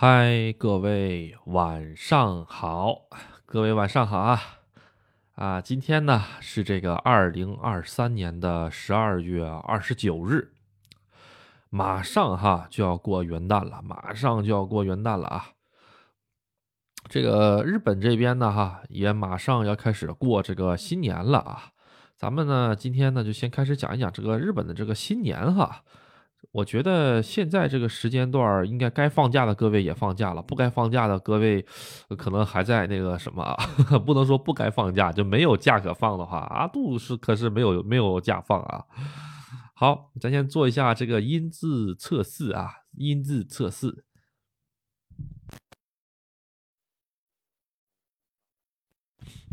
嗨，各位晚上好，各位晚上好啊！啊，今天呢是这个二零二三年的十二月二十九日，马上哈就要过元旦了，马上就要过元旦了啊！这个日本这边呢哈也马上要开始过这个新年了啊！咱们呢今天呢就先开始讲一讲这个日本的这个新年哈。我觉得现在这个时间段应该该放假的各位也放假了，不该放假的各位可能还在那个什么啊，不能说不该放假就没有假可放的话，阿杜是可是没有没有假放啊。好，咱先做一下这个音质测试啊，音质测试。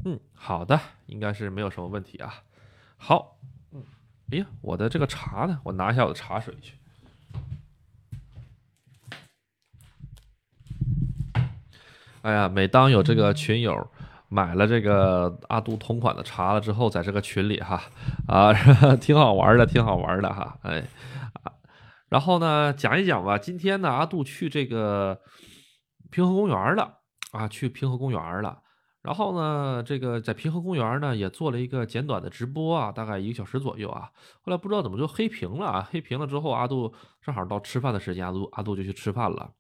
嗯，好的，应该是没有什么问题啊。好，嗯，哎呀，我的这个茶呢？我拿一下我的茶水去。哎呀，每当有这个群友买了这个阿杜同款的茶了之后，在这个群里哈啊，挺好玩的，挺好玩的哈，哎啊，然后呢，讲一讲吧。今天呢，阿杜去这个平和公园了啊，去平和公园了。然后呢，这个在平和公园呢也做了一个简短的直播啊，大概一个小时左右啊。后来不知道怎么就黑屏了啊，黑屏了之后，阿杜正好到吃饭的时间，阿杜阿杜就去吃饭了。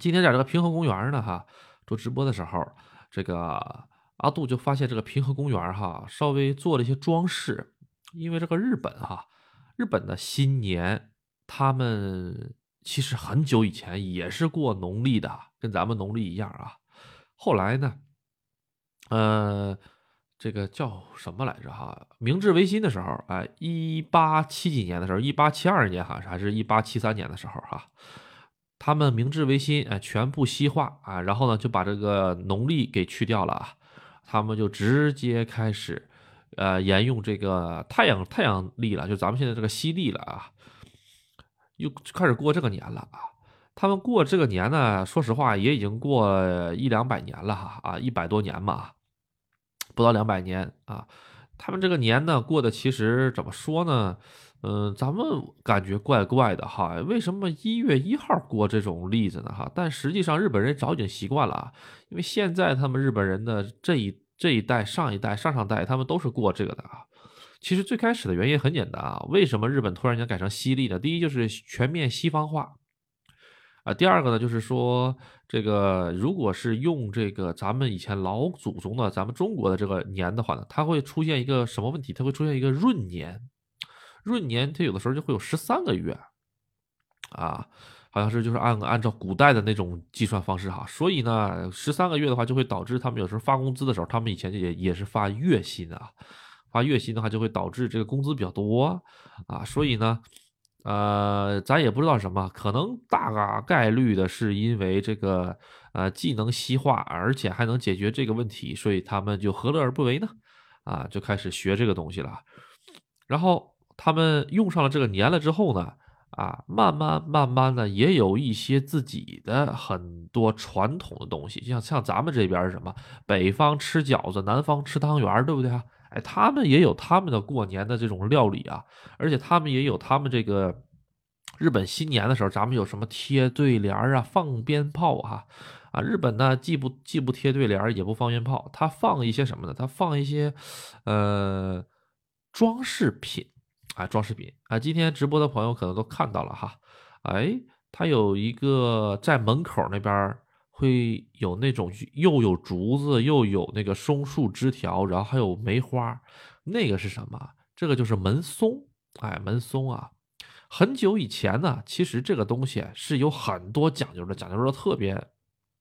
今天在这个平和公园呢，哈，做直播的时候，这个阿杜就发现这个平和公园哈，稍微做了一些装饰，因为这个日本哈，日本的新年，他们其实很久以前也是过农历的，跟咱们农历一样啊。后来呢，呃，这个叫什么来着哈？明治维新的时候，哎，一八七几年的时候，一八七二年哈，还是一八七三年的时候哈。他们明治维新，啊，全部西化啊，然后呢，就把这个农历给去掉了啊，他们就直接开始，呃，沿用这个太阳太阳历了，就咱们现在这个西历了啊，又开始过这个年了啊。他们过这个年呢，说实话也已经过一两百年了哈啊，一百多年嘛，不到两百年啊。他们这个年呢，过的其实怎么说呢？嗯，咱们感觉怪怪的哈，为什么一月一号过这种例子呢？哈，但实际上日本人早已经习惯了啊，因为现在他们日本人的这一这一代、上一代、上上代，他们都是过这个的啊。其实最开始的原因很简单啊，为什么日本突然间改成西历呢？第一就是全面西方化啊，第二个呢就是说这个如果是用这个咱们以前老祖宗的咱们中国的这个年的话呢，它会出现一个什么问题？它会出现一个闰年。闰年它有的时候就会有十三个月，啊，好像是就是按按照古代的那种计算方式哈，所以呢，十三个月的话就会导致他们有时候发工资的时候，他们以前也也是发月薪啊，发月薪的话就会导致这个工资比较多啊，所以呢，呃，咱也不知道什么，可能大概率的是因为这个呃既能西化，而且还能解决这个问题，所以他们就何乐而不为呢？啊，就开始学这个东西了，然后。他们用上了这个年了之后呢，啊，慢慢慢慢的也有一些自己的很多传统的东西，就像像咱们这边是什么，北方吃饺子，南方吃汤圆，对不对啊？哎，他们也有他们的过年的这种料理啊，而且他们也有他们这个日本新年的时候，咱们有什么贴对联啊，放鞭炮啊，啊，日本呢既不既不贴对联，也不放鞭炮，他放一些什么呢？他放一些呃装饰品。啊，装饰品啊！今天直播的朋友可能都看到了哈，哎，他有一个在门口那边会有那种又有竹子又有那个松树枝条，然后还有梅花，那个是什么？这个就是门松，哎，门松啊！很久以前呢，其实这个东西是有很多讲究的，讲究的特别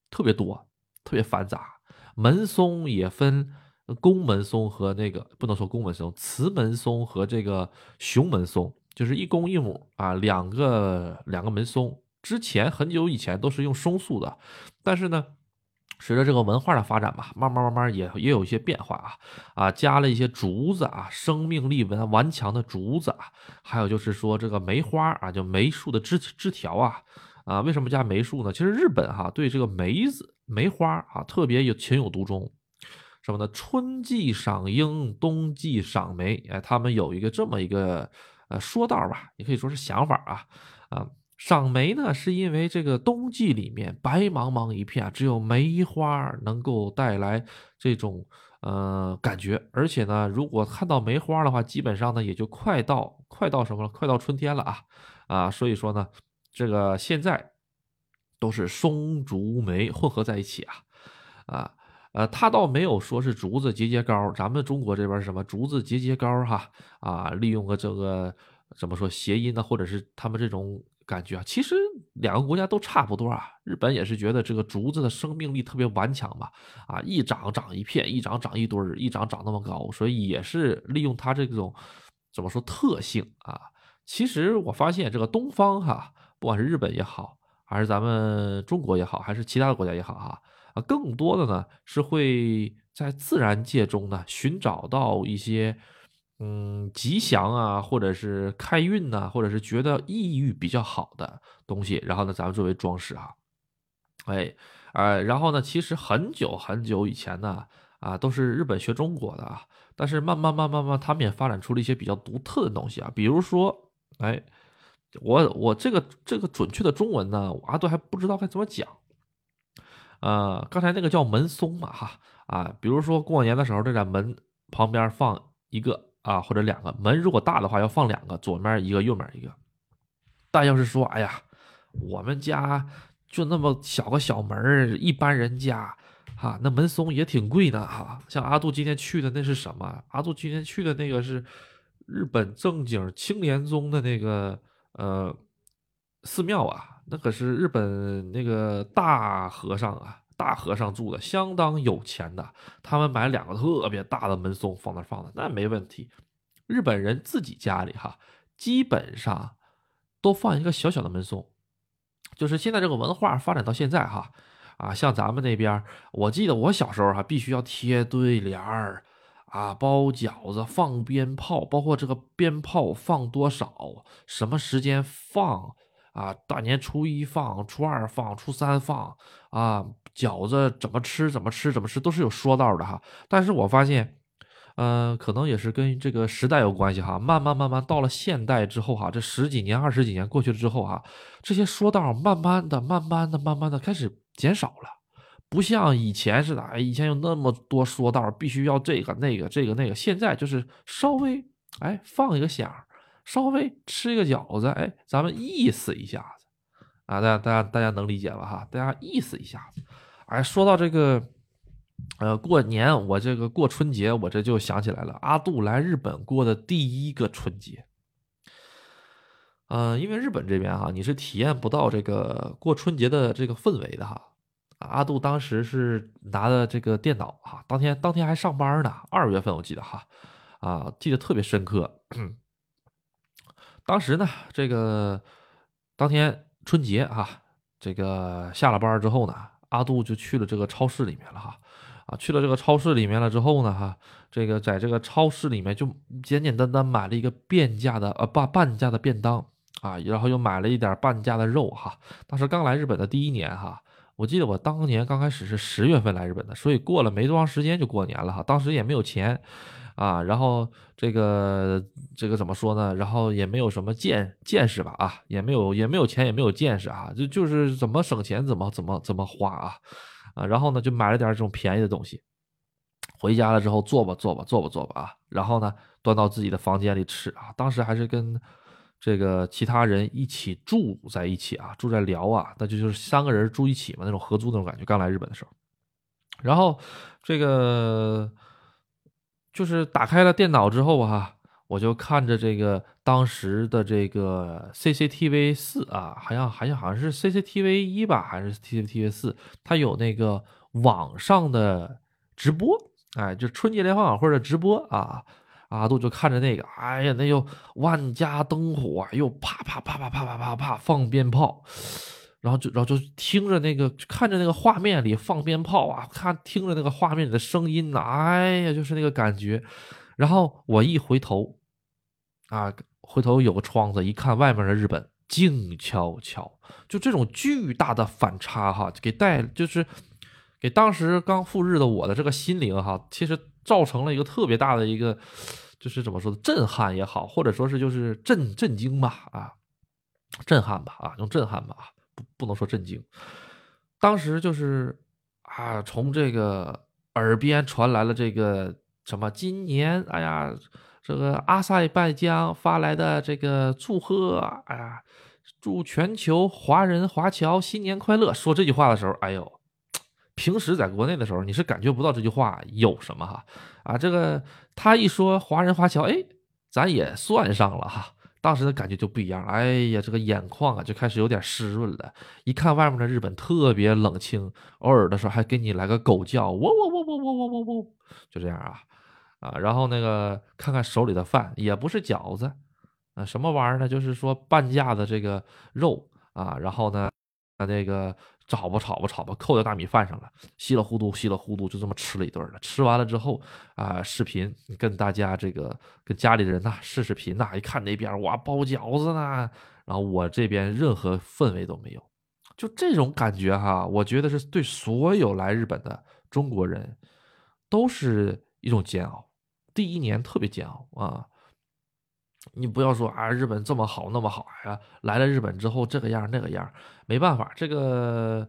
特别多，特别繁杂。门松也分。宫门松和那个不能说宫门松，慈门松和这个熊门松，就是一公一母啊，两个两个门松。之前很久以前都是用松树的，但是呢，随着这个文化的发展吧，慢慢慢慢也也有一些变化啊啊，加了一些竹子啊，生命力顽顽强的竹子啊，还有就是说这个梅花啊，就梅树的枝枝条啊啊，为什么加梅树呢？其实日本哈对这个梅子梅花啊特别有情有独钟。什么呢？春季赏樱，冬季赏梅。哎，他们有一个这么一个呃说道吧，也可以说是想法啊啊。赏梅呢，是因为这个冬季里面白茫茫一片，只有梅花能够带来这种呃感觉，而且呢，如果看到梅花的话，基本上呢也就快到快到什么了，快到春天了啊啊，所以说呢，这个现在都是松竹梅混合在一起啊啊呃，他倒没有说是竹子节节高，咱们中国这边什么竹子节节高哈啊，利用个这个怎么说谐音呢，或者是他们这种。感觉啊，其实两个国家都差不多啊。日本也是觉得这个竹子的生命力特别顽强吧，啊，一长长一片，一长长一堆儿，一长长那么高，所以也是利用它这种怎么说特性啊。其实我发现这个东方哈，不管是日本也好，还是咱们中国也好，还是其他的国家也好哈，啊，啊更多的呢是会在自然界中呢寻找到一些。嗯，吉祥啊，或者是开运呐，或者是觉得意欲比较好的东西，然后呢，咱们作为装饰啊，哎，呃，然后呢，其实很久很久以前呢，啊，都是日本学中国的啊，但是慢慢慢慢慢，他们也发展出了一些比较独特的东西啊，比如说，哎，我我这个这个准确的中文呢，我都还不知道该怎么讲，呃，刚才那个叫门松嘛，哈，啊，比如说过年的时候，这在门旁边放一个。啊，或者两个门，如果大的话要放两个，左面一个，右面一个。但要是说，哎呀，我们家就那么小个小门一般人家，哈，那门松也挺贵的哈。像阿杜今天去的那是什么？阿杜今天去的那个是日本正经青莲宗的那个呃寺庙啊，那可是日本那个大和尚啊。大和尚住的相当有钱的，他们买两个特别大的门松放那放的，那没问题。日本人自己家里哈，基本上都放一个小小的门松。就是现在这个文化发展到现在哈，啊，像咱们那边，我记得我小时候哈，必须要贴对联儿啊，包饺子，放鞭炮，包括这个鞭炮放多少，什么时间放。啊，大年初一放，初二放，初三放，啊，饺子怎么吃，怎么吃，怎么吃，都是有说道的哈。但是我发现，嗯，可能也是跟这个时代有关系哈。慢慢慢慢到了现代之后哈，这十几年、二十几年过去了之后哈，这些说道慢慢的、慢慢的、慢慢的开始减少了，不像以前似的，哎，以前有那么多说道，必须要这个那个这个那个，现在就是稍微哎放一个响。稍微吃一个饺子，哎，咱们意思一下子啊，大家大家大家能理解吧？哈，大家意思一下子。哎，说到这个，呃，过年我这个过春节，我这就想起来了，阿杜来日本过的第一个春节。嗯，因为日本这边哈，你是体验不到这个过春节的这个氛围的哈。阿杜当时是拿的这个电脑哈，当天当天还上班呢，二月份我记得哈，啊，记得特别深刻。当时呢，这个当天春节啊，这个下了班之后呢，阿杜就去了这个超市里面了哈，啊，去了这个超市里面了之后呢，哈，这个在这个超市里面就简简单单买了一个半价的呃半半价的便当啊，然后又买了一点半价的肉哈。当时刚来日本的第一年哈，我记得我当年刚开始是十月份来日本的，所以过了没多长时间就过年了哈，当时也没有钱。啊，然后这个这个怎么说呢？然后也没有什么见见识吧，啊，也没有也没有钱，也没有见识啊，就就是怎么省钱怎么怎么怎么花啊，啊，然后呢就买了点这种便宜的东西，回家了之后做吧做吧做吧做吧啊，然后呢端到自己的房间里吃啊，当时还是跟这个其他人一起住在一起啊，住在辽啊，那就就是三个人住一起嘛，那种合租那种感觉。刚来日本的时候，然后这个。就是打开了电脑之后哈，我就看着这个当时的这个 CCTV 四啊，好像好像好像是 CCTV 一吧，还是 CCTV 四，它有那个网上的直播，哎，就春节联欢晚会的直播啊，阿杜就看着那个，哎呀，那又万家灯火，又啪啪啪啪啪啪啪啪放鞭炮。然后就，然后就听着那个，看着那个画面里放鞭炮啊，看听着那个画面里的声音呐，哎呀，就是那个感觉。然后我一回头，啊，回头有个窗子，一看外面的日本静悄悄，就这种巨大的反差哈，给带就是给当时刚赴日的我的这个心灵哈，其实造成了一个特别大的一个，就是怎么说的震撼也好，或者说是就是震震惊吧啊。震撼吧啊，用震撼吧啊，不不能说震惊。当时就是啊，从这个耳边传来了这个什么，今年哎呀，这个阿塞拜疆发来的这个祝贺，哎呀，祝全球华人华侨新年快乐。说这句话的时候，哎呦，平时在国内的时候，你是感觉不到这句话有什么哈啊，这个他一说华人华侨，哎，咱也算上了哈。当时的感觉就不一样，哎呀，这个眼眶啊就开始有点湿润了。一看外面的日本特别冷清，偶尔的时候还给你来个狗叫，喔喔喔喔喔喔喔喔，就这样啊啊。然后那个看看手里的饭，也不是饺子啊，什么玩意儿呢？就是说半价的这个肉啊，然后呢，啊那个。炒吧炒吧炒吧，扣在大米饭上了，稀里糊涂稀里糊涂就这么吃了一顿了。吃完了之后啊，视频跟大家这个跟家里的人呐视视频呐，一看那边哇包饺子呢，然后我这边任何氛围都没有，就这种感觉哈，我觉得是对所有来日本的中国人都是一种煎熬。第一年特别煎熬啊。你不要说啊，日本这么好那么好呀，来了日本之后这个样那个样，没办法，这个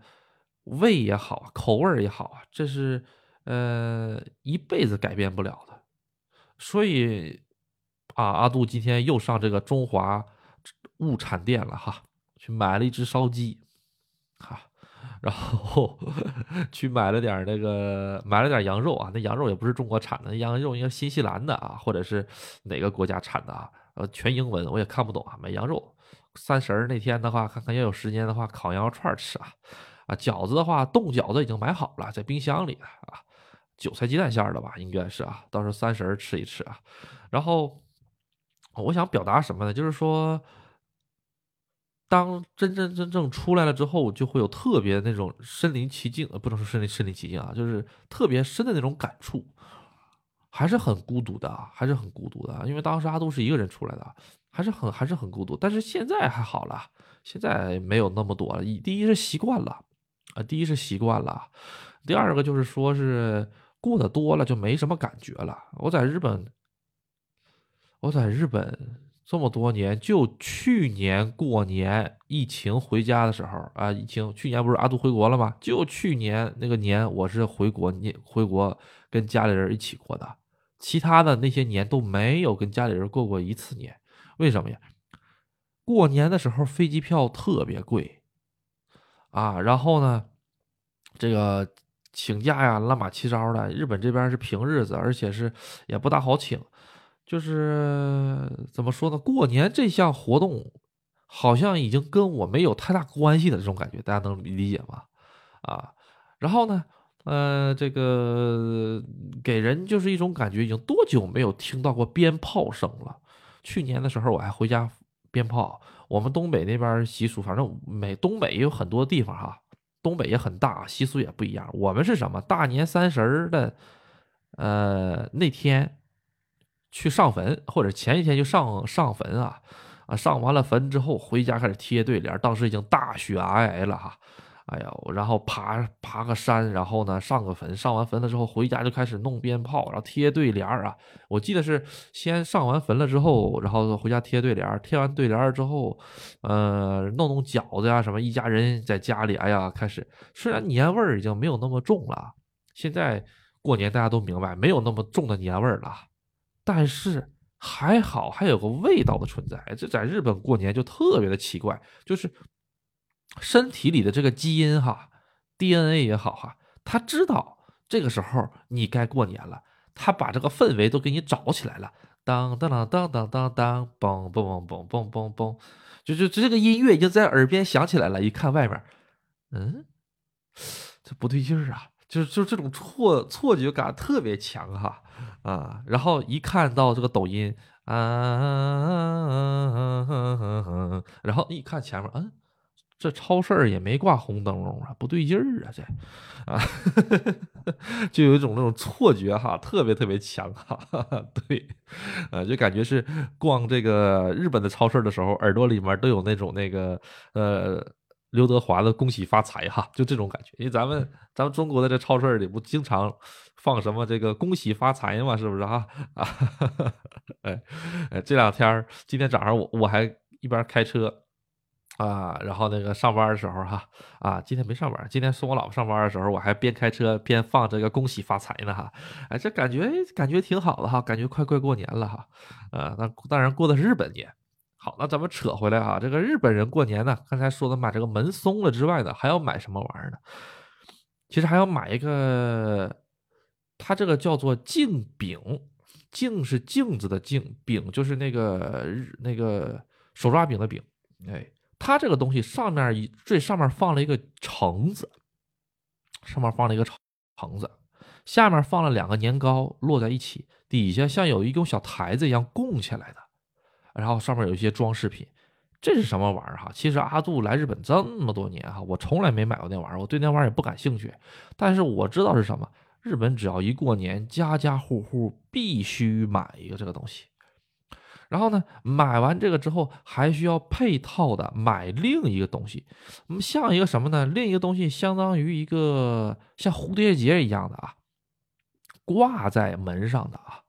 胃也好，口味也好啊，这是呃一辈子改变不了的。所以啊，阿杜今天又上这个中华物产店了哈，去买了一只烧鸡，哈，然后 去买了点那个买了点羊肉啊，那羊肉也不是中国产的，羊肉应该新西兰的啊，或者是哪个国家产的啊？呃，全英文我也看不懂啊。买羊肉，三十那天的话，看看要有时间的话，烤羊肉串吃啊。啊，饺子的话，冻饺子已经买好了，在冰箱里啊。韭菜鸡蛋馅的吧，应该是啊。到时候三十吃一吃啊。然后我想表达什么呢？就是说，当真真正正出来了之后，就会有特别那种身临其境，呃不能说身临身临其境啊，就是特别深的那种感触。还是很孤独的，还是很孤独的，因为当时阿杜是一个人出来的，还是很还是很孤独。但是现在还好了，现在没有那么多了。第一是习惯了，啊，第一是习惯了，第二个就是说是过得多了就没什么感觉了。我在日本，我在日本这么多年，就去年过年疫情回家的时候啊，疫情去年不是阿杜回国了吗？就去年那个年，我是回国，你回国跟家里人一起过的。其他的那些年都没有跟家里人过过一次年，为什么呀？过年的时候飞机票特别贵，啊，然后呢，这个请假呀乱码七糟的。日本这边是平日子，而且是也不大好请，就是怎么说呢？过年这项活动好像已经跟我没有太大关系的这种感觉，大家能理解吗？啊，然后呢？呃，这个给人就是一种感觉，已经多久没有听到过鞭炮声了？去年的时候我还回家鞭炮。我们东北那边习俗，反正每东北也有很多地方哈，东北也很大，习俗也不一样。我们是什么？大年三十的，呃，那天去上坟，或者前一天就上上坟啊啊，上完了坟之后回家开始贴对联。当时已经大雪皑皑了哈。哎呀，然后爬爬个山，然后呢上个坟，上完坟了之后回家就开始弄鞭炮，然后贴对联儿啊。我记得是先上完坟了之后，然后回家贴对联儿，贴完对联儿之后，呃，弄弄饺子呀什么，一家人在家里，哎呀，开始虽然年味儿已经没有那么重了，现在过年大家都明白没有那么重的年味儿了，但是还好还有个味道的存在。这在日本过年就特别的奇怪，就是。身体里的这个基因哈，DNA 也好哈，他知道这个时候你该过年了，他把这个氛围都给你找起来了，当当当当当当当，嘣嘣嘣嘣嘣嘣嘣，就就这个音乐已经在耳边响起来了。一看外面，嗯，这不对劲儿啊，就是就这种错错觉感特别强哈啊，然后一看到这个抖音啊，然后一看前面，嗯。这超市也没挂红灯笼啊，不对劲儿啊，这啊，就有一种那种错觉哈，特别特别强哈，对，呃，就感觉是逛这个日本的超市的时候，耳朵里面都有那种那个呃刘德华的“恭喜发财”哈，就这种感觉。因为咱们咱们中国的这超市里不经常放什么这个“恭喜发财”嘛，是不是哈？啊，哎哎，这两天今天早上我我还一边开车。啊，然后那个上班的时候哈，啊，今天没上班，今天送我老婆上班的时候，我还边开车边放这个恭喜发财呢哈，哎，这感觉感觉挺好的哈，感觉快快过年了哈，呃，那当然过的是日本年。好，那咱们扯回来哈，这个日本人过年呢，刚才说的买这个门松了之外呢，还要买什么玩意儿呢？其实还要买一个，它这个叫做镜饼，镜是镜子的镜，饼就是那个日那个手抓饼的饼，哎。它这个东西上面一最上面放了一个橙子，上面放了一个橙橙子，下面放了两个年糕摞在一起，底下像有一种小台子一样供起来的，然后上面有一些装饰品，这是什么玩意儿哈？其实阿杜来日本这么多年哈，我从来没买过那玩意儿，我对那玩意儿也不感兴趣，但是我知道是什么，日本只要一过年，家家户户必须买一个这个东西。然后呢，买完这个之后，还需要配套的买另一个东西，那么像一个什么呢？另一个东西相当于一个像蝴蝶结一样的啊，挂在门上的啊，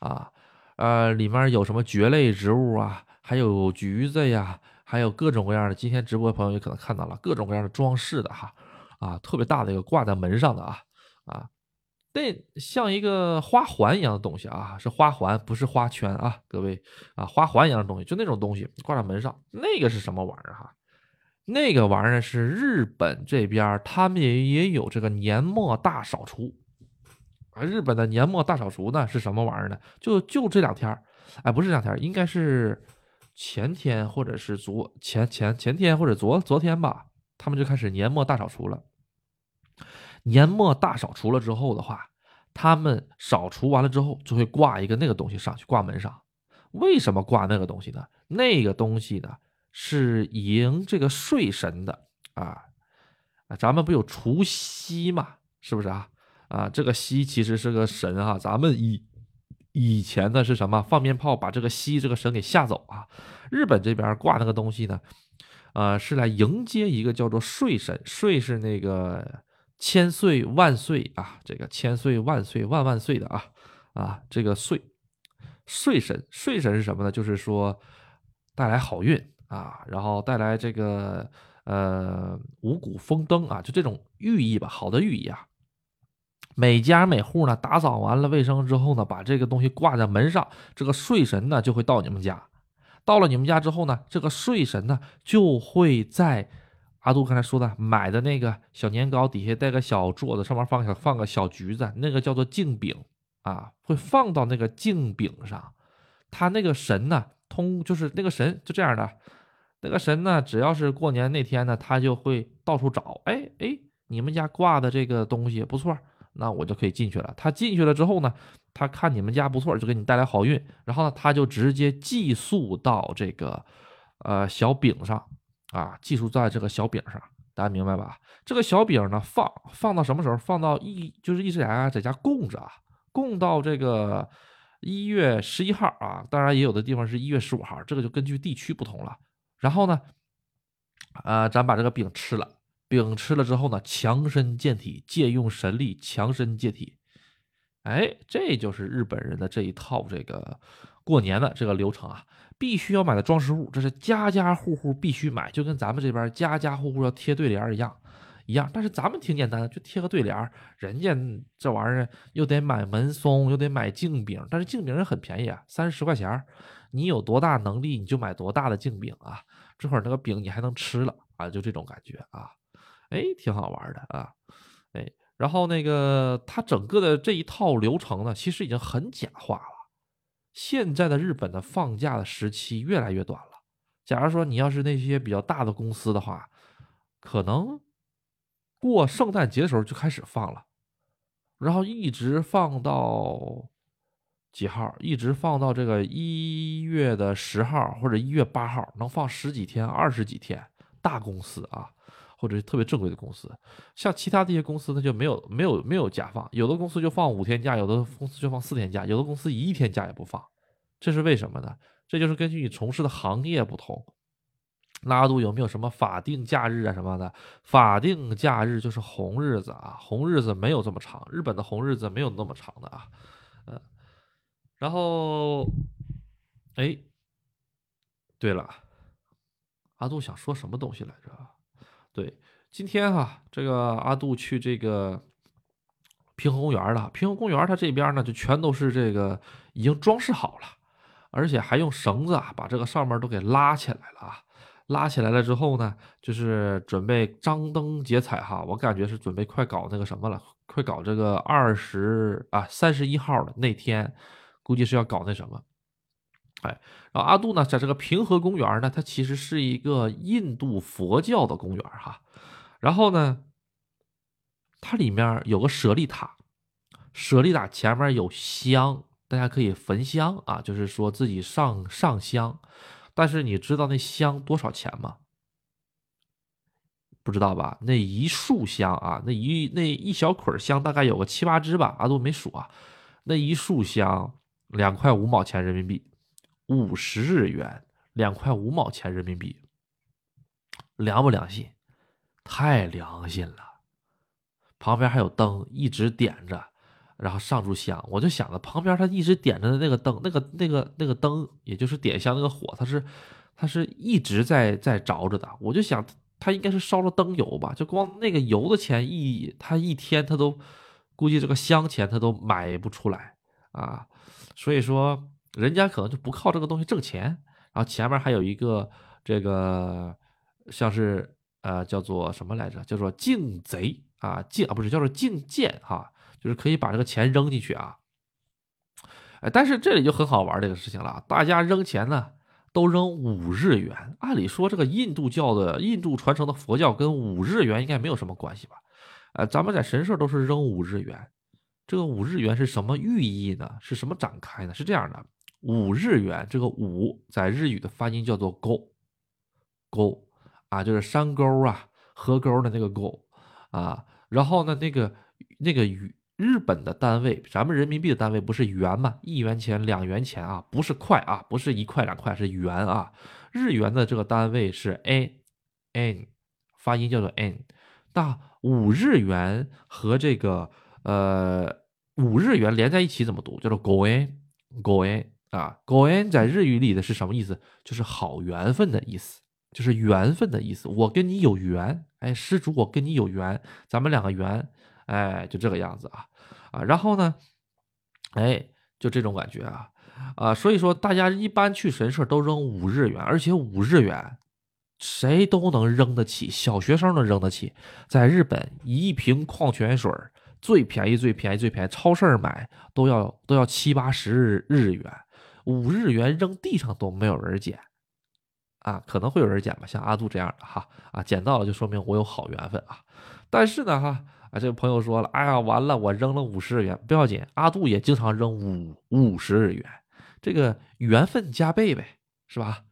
啊，呃，里面有什么蕨类植物啊，还有橘子呀，还有各种各样的。今天直播的朋友也可能看到了各种各样的装饰的哈，啊，特别大的一个挂在门上的啊，啊。那像一个花环一样的东西啊，是花环，不是花圈啊，各位啊，花环一样的东西，就那种东西挂在门上，那个是什么玩意儿哈？那个玩意儿是日本这边他们也也有这个年末大扫除啊。日本的年末大扫除呢是什么玩意儿呢？就就这两天哎，不是这两天，应该是前天或者是昨前前前天或者昨昨天吧，他们就开始年末大扫除了。年末大扫除了之后的话，他们扫除完了之后就会挂一个那个东西上去挂门上。为什么挂那个东西呢？那个东西呢是迎这个睡神的啊啊！咱们不有除夕嘛，是不是啊？啊，这个夕其实是个神啊。咱们以以前的是什么？放鞭炮把这个夕这个神给吓走啊。日本这边挂那个东西呢，呃，是来迎接一个叫做睡神。睡是那个。千岁万岁啊！这个千岁万岁万万岁的啊啊！这个岁岁神岁神是什么呢？就是说带来好运啊，然后带来这个呃五谷丰登啊，就这种寓意吧，好的寓意啊。每家每户呢打扫完了卫生之后呢，把这个东西挂在门上，这个睡神呢就会到你们家。到了你们家之后呢，这个睡神呢就会在。阿杜刚才说的，买的那个小年糕底下带个小座子，上面放小放个小橘子，那个叫做镜饼啊，会放到那个镜饼上。他那个神呢，通就是那个神就这样的，那个神呢，只要是过年那天呢，他就会到处找，哎哎，你们家挂的这个东西不错，那我就可以进去了。他进去了之后呢，他看你们家不错，就给你带来好运，然后呢，他就直接寄宿到这个呃小饼上。啊，寄宿在这个小饼上，大家明白吧？这个小饼呢，放放到什么时候？放到一就是一直在家在家供着啊，供到这个一月十一号啊。当然，也有的地方是一月十五号，这个就根据地区不同了。然后呢，啊，咱把这个饼吃了，饼吃了之后呢，强身健体，借用神力，强身健体。哎，这就是日本人的这一套这个过年的这个流程啊。必须要买的装饰物，这是家家户户必须买，就跟咱们这边家家户户要贴对联一样，一样。但是咱们挺简单的，就贴个对联人家这玩意儿又得买门松，又得买镜饼，但是镜饼也很便宜啊，三十块钱你有多大能力，你就买多大的镜饼啊。这会儿那个饼你还能吃了啊，就这种感觉啊，哎，挺好玩的啊，哎，然后那个它整个的这一套流程呢，其实已经很简化了。现在的日本的放假的时期越来越短了。假如说你要是那些比较大的公司的话，可能过圣诞节的时候就开始放了，然后一直放到几号？一直放到这个一月的十号或者一月八号，能放十几天、二十几天。大公司啊。或者是特别正规的公司，像其他这些公司它就没有没有没有假放，有的公司就放五天假，有的公司就放四天假，有的公司一天假也不放，这是为什么呢？这就是根据你从事的行业不同。拉杜有没有什么法定假日啊什么的？法定假日就是红日子啊，红日子没有这么长，日本的红日子没有那么长的啊，嗯，然后，哎，对了。阿杜想说什么东西来着？对，今天哈，这个阿杜去这个平衡公园了。平衡公园它这边呢，就全都是这个已经装饰好了，而且还用绳子啊把这个上面都给拉起来了啊。拉起来了之后呢，就是准备张灯结彩哈。我感觉是准备快搞那个什么了，快搞这个二十啊三十一号的那天，估计是要搞那什么。哎，然后阿杜呢，在这个平和公园呢，它其实是一个印度佛教的公园哈。然后呢，它里面有个舍利塔，舍利塔前面有香，大家可以焚香啊，就是说自己上上香。但是你知道那香多少钱吗？不知道吧？那一束香啊，那一那一小捆香大概有个七八支吧，阿杜没数啊。那一束香两块五毛钱人民币，五十日元，两块五毛钱人民币，良不良心？太良心了。旁边还有灯一直点着。然后上柱香，我就想着旁边他一直点着的那个灯，那个那个那个灯，也就是点香那个火，它是它是一直在在着着的。我就想他应该是烧了灯油吧，就光那个油的钱一他一天他都估计这个香钱他都买不出来啊。所以说人家可能就不靠这个东西挣钱。然后前面还有一个这个像是呃叫做什么来着？叫做净贼啊净啊不是叫做净贱哈。就是可以把这个钱扔进去啊，哎，但是这里就很好玩这个事情了，大家扔钱呢都扔五日元。按理说这个印度教的印度传承的佛教跟五日元应该没有什么关系吧？呃，咱们在神社都是扔五日元，这个五日元是什么寓意呢？是什么展开呢？是这样的，五日元这个五在日语的发音叫做沟沟啊，就是山沟啊，河沟的那个沟啊，然后呢那个那个语。日本的单位，咱们人民币的单位不是元吗？一元钱、两元钱啊，不是块啊，不是一块两块，是元啊。日元的这个单位是 n，n，发音叫做 n。那五日元和这个呃五日元连在一起怎么读？叫做 goen，goen 啊，goen 在日语里的是什么意思？就是好缘分的意思，就是缘分的意思。我跟你有缘，哎，施主，我跟你有缘，咱们两个缘。哎，就这个样子啊，啊，然后呢，哎，就这种感觉啊，啊，所以说大家一般去神社都扔五日元，而且五日元谁都能扔得起，小学生都扔得起。在日本，一瓶矿泉水最便宜、最便宜、最便宜，超市买都要都要七八十日元，五日元扔地上都没有人捡，啊，可能会有人捡吧，像阿杜这样的哈，啊，捡到了就说明我有好缘分啊，但是呢，哈。啊，这个朋友说了，哎呀，完了，我扔了五十日元，不要紧，阿杜也经常扔五五十日元，这个缘分加倍呗，是吧？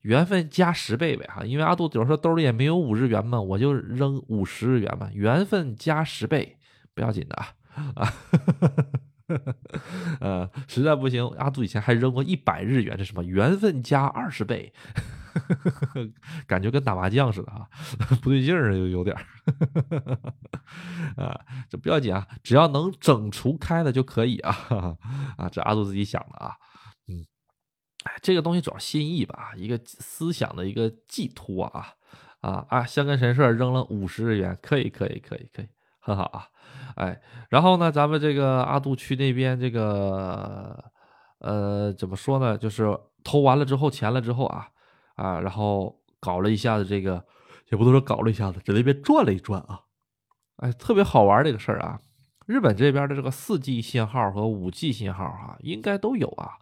缘分加十倍呗，哈，因为阿杜有时候兜里也没有五日元嘛，我就扔五十日元嘛，缘分加十倍，不要紧的啊，啊，呃，实在不行，阿杜以前还扔过一百日元，这什么缘分加二十倍。感觉跟打麻将似的啊，不对劲儿有有点儿啊，这不要紧啊，只要能整除开了就可以啊啊，这阿杜自己想的啊，嗯，哎，这个东西主要心意吧，一个思想的一个寄托啊啊啊，香根神社扔了五十日元，可以可以可以可以，很好啊，哎，然后呢，咱们这个阿杜去那边这个呃，怎么说呢，就是投完了之后钱了之后啊。啊，然后搞了一下子这个，也不能说搞了一下子，在那边转了一转啊，哎，特别好玩这个事儿啊。日本这边的这个四 G 信号和五 G 信号啊，应该都有啊，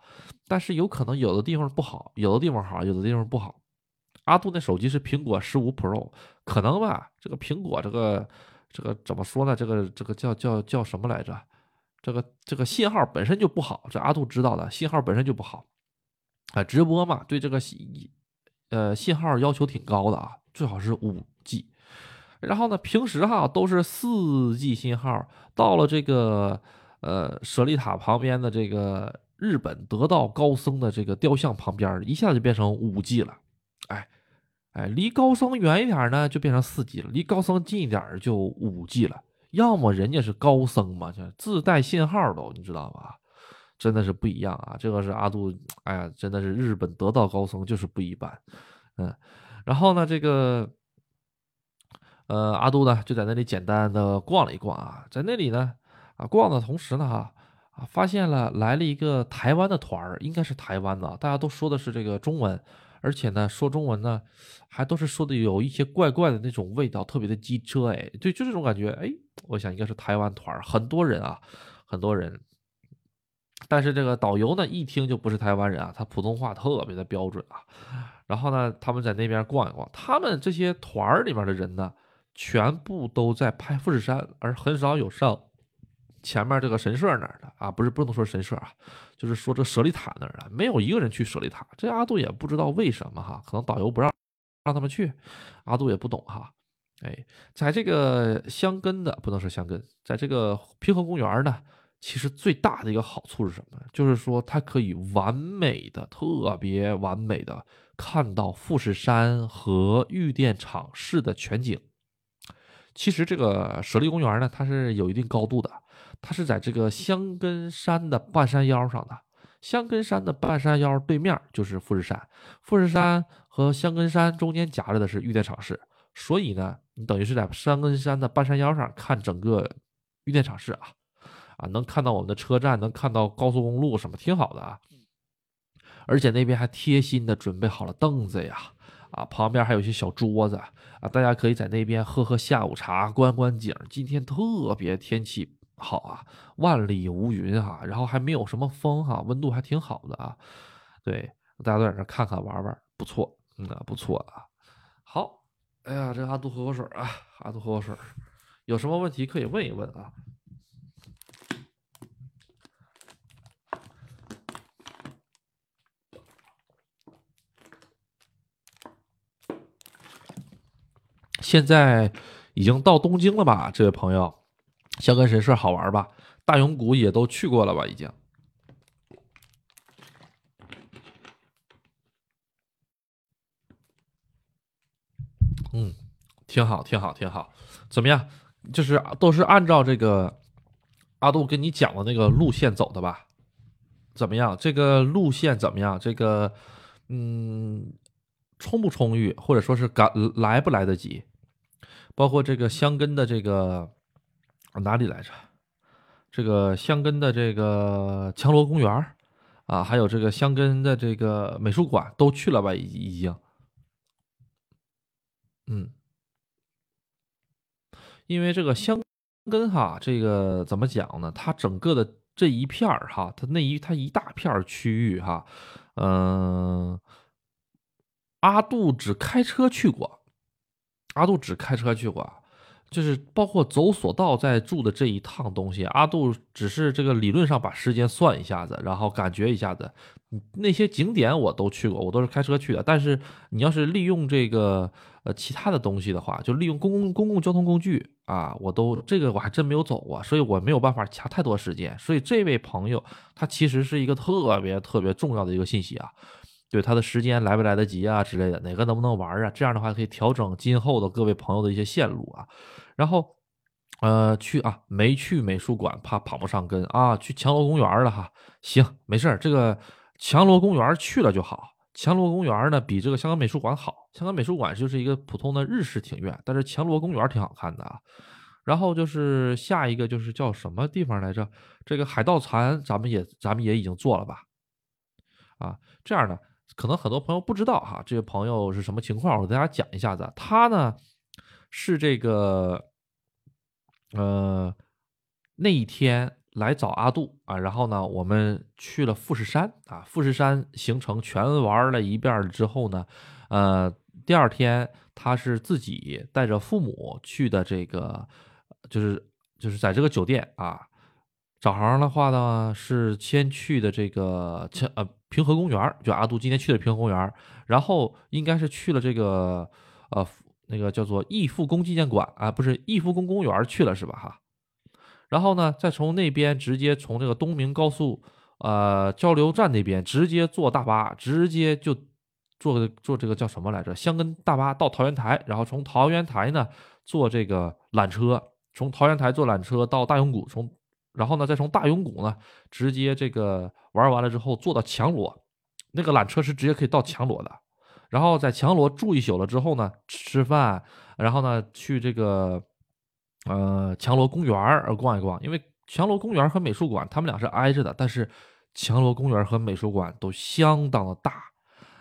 但是有可能有的地方不好，有的地方好，有的地方不好。阿杜那手机是苹果十五 Pro，可能吧？这个苹果这个这个怎么说呢？这个这个叫叫叫什么来着？这个这个信号本身就不好，这阿杜知道的，信号本身就不好啊。直播嘛，对这个呃，信号要求挺高的啊，最好是五 G。然后呢，平时哈都是四 G 信号，到了这个呃舍利塔旁边的这个日本得道高僧的这个雕像旁边，一下就变成五 G 了。哎，离高僧远一点呢，就变成四 G 了；离高僧近一点就五 G 了。要么人家是高僧嘛，就自带信号都，你知道吧？真的是不一样啊！这个是阿杜，哎呀，真的是日本得道高僧，就是不一般，嗯。然后呢，这个呃阿杜呢就在那里简单的逛了一逛啊，在那里呢啊逛的同时呢哈啊发现了来了一个台湾的团儿，应该是台湾的，大家都说的是这个中文，而且呢说中文呢还都是说的有一些怪怪的那种味道，特别的机车哎，对，就这种感觉哎，我想应该是台湾团儿，很多人啊，很多人。但是这个导游呢，一听就不是台湾人啊，他普通话特别的标准啊。然后呢，他们在那边逛一逛，他们这些团儿里面的人呢，全部都在拍富士山，而很少有上前面这个神社那儿的啊，不是不能说神社啊，就是说这舍利塔那儿啊，没有一个人去舍利塔。这阿杜也不知道为什么哈，可能导游不让让他们去，阿杜也不懂哈。哎，在这个香根的不能说香根，在这个平和公园呢。其实最大的一个好处是什么？就是说它可以完美的、特别完美的看到富士山和玉电厂市的全景。其实这个舍利公园呢，它是有一定高度的，它是在这个香根山的半山腰上的。香根山的半山腰对面就是富士山，富士山和香根山中间夹着的是玉电厂市，所以呢，你等于是在香根山的半山腰上看整个玉电厂市啊。啊，能看到我们的车站，能看到高速公路，什么挺好的啊。而且那边还贴心的准备好了凳子呀，啊，旁边还有一些小桌子啊，大家可以在那边喝喝下午茶，观观景。今天特别天气好啊，万里无云哈，然后还没有什么风哈，温度还挺好的啊。对，大家都在这看看玩玩，不错，嗯，不错啊。好，哎呀，这阿杜喝口水啊，阿杜喝口水，有什么问题可以问一问啊。现在已经到东京了吧，这位朋友，香根神社好玩吧？大永谷也都去过了吧？已经。嗯，挺好，挺好，挺好。怎么样？就是都是按照这个阿杜跟你讲的那个路线走的吧？怎么样？这个路线怎么样？这个，嗯，充不充裕，或者说是赶来不来得及？包括这个香根的这个哪里来着？这个香根的这个强罗公园啊，还有这个香根的这个美术馆都去了吧？已已经，嗯，因为这个香根哈，这个怎么讲呢？它整个的这一片儿哈，它那一它一大片区域哈，嗯，阿杜只开车去过。阿杜只开车去过，就是包括走索道在住的这一趟东西，阿杜只是这个理论上把时间算一下子，然后感觉一下子，那些景点我都去过，我都是开车去的。但是你要是利用这个呃其他的东西的话，就利用公共公共交通工具啊，我都这个我还真没有走过，所以我没有办法掐太多时间。所以这位朋友他其实是一个特别特别重要的一个信息啊。对他的时间来不来得及啊之类的，哪个能不能玩啊？这样的话可以调整今后的各位朋友的一些线路啊。然后，呃，去啊，没去美术馆，怕跑不上跟啊。去强罗公园了哈，行，没事这个强罗公园去了就好。强罗公园呢，比这个香港美术馆好。香港美术馆就是一个普通的日式庭院，但是强罗公园挺好看的啊。然后就是下一个就是叫什么地方来着？这个海盗船，咱们也咱们也已经做了吧？啊，这样的。可能很多朋友不知道哈，这位朋友是什么情况？我给大家讲一下子。他呢是这个，呃，那一天来找阿杜啊，然后呢，我们去了富士山啊。富士山行程全玩了一遍之后呢，呃，第二天他是自己带着父母去的，这个就是就是在这个酒店啊。早上的话呢，是先去的这个呃。平和公园就阿杜今天去的平和公园然后应该是去了这个呃那个叫做义父宫纪念馆啊，不是义父宫公园去了是吧哈？然后呢，再从那边直接从这个东明高速呃交流站那边直接坐大巴，直接就坐坐这个叫什么来着？香根大巴到桃园台，然后从桃园台呢坐这个缆车，从桃园台坐缆车到大永谷，从。然后呢，再从大永谷呢，直接这个玩完了之后，坐到强罗，那个缆车是直接可以到强罗的，然后在强罗住一宿了之后呢，吃饭，然后呢去这个呃强罗公园儿逛一逛，因为强罗公园和美术馆他们俩是挨着的，但是强罗公园和美术馆都相当的大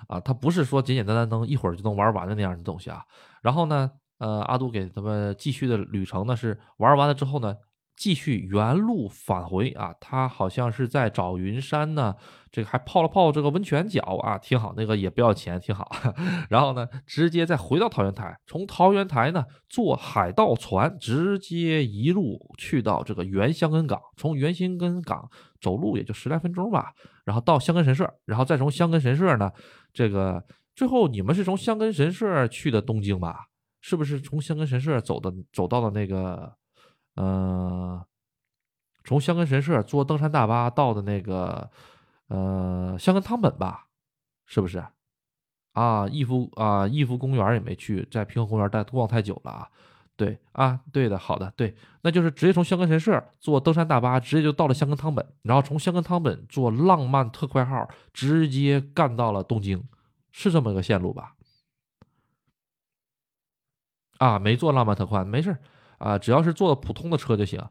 啊，它不是说简简单单能一会儿就能玩完的那样的东西啊。然后呢，呃，阿杜给他们继续的旅程呢是玩完了之后呢。继续原路返回啊，他好像是在找云山呢，这个还泡了泡这个温泉脚啊，挺好，那个也不要钱，挺好。然后呢，直接再回到桃源台，从桃源台呢坐海盗船，直接一路去到这个原香根港，从原香根港走路也就十来分钟吧，然后到香根神社，然后再从香根神社呢，这个最后你们是从香根神社去的东京吧？是不是从香根神社走的，走到了那个？呃，从香根神社坐登山大巴到的那个，呃，香根汤本吧，是不是？啊，逸夫啊，逸夫公园也没去，在平和公园待逛太久了啊。对啊，对的，好的，对，那就是直接从香根神社坐登山大巴，直接就到了香根汤本，然后从香根汤本坐浪漫特快号，直接干到了东京，是这么个线路吧？啊，没坐浪漫特快，没事。啊，只要是坐普通的车就行。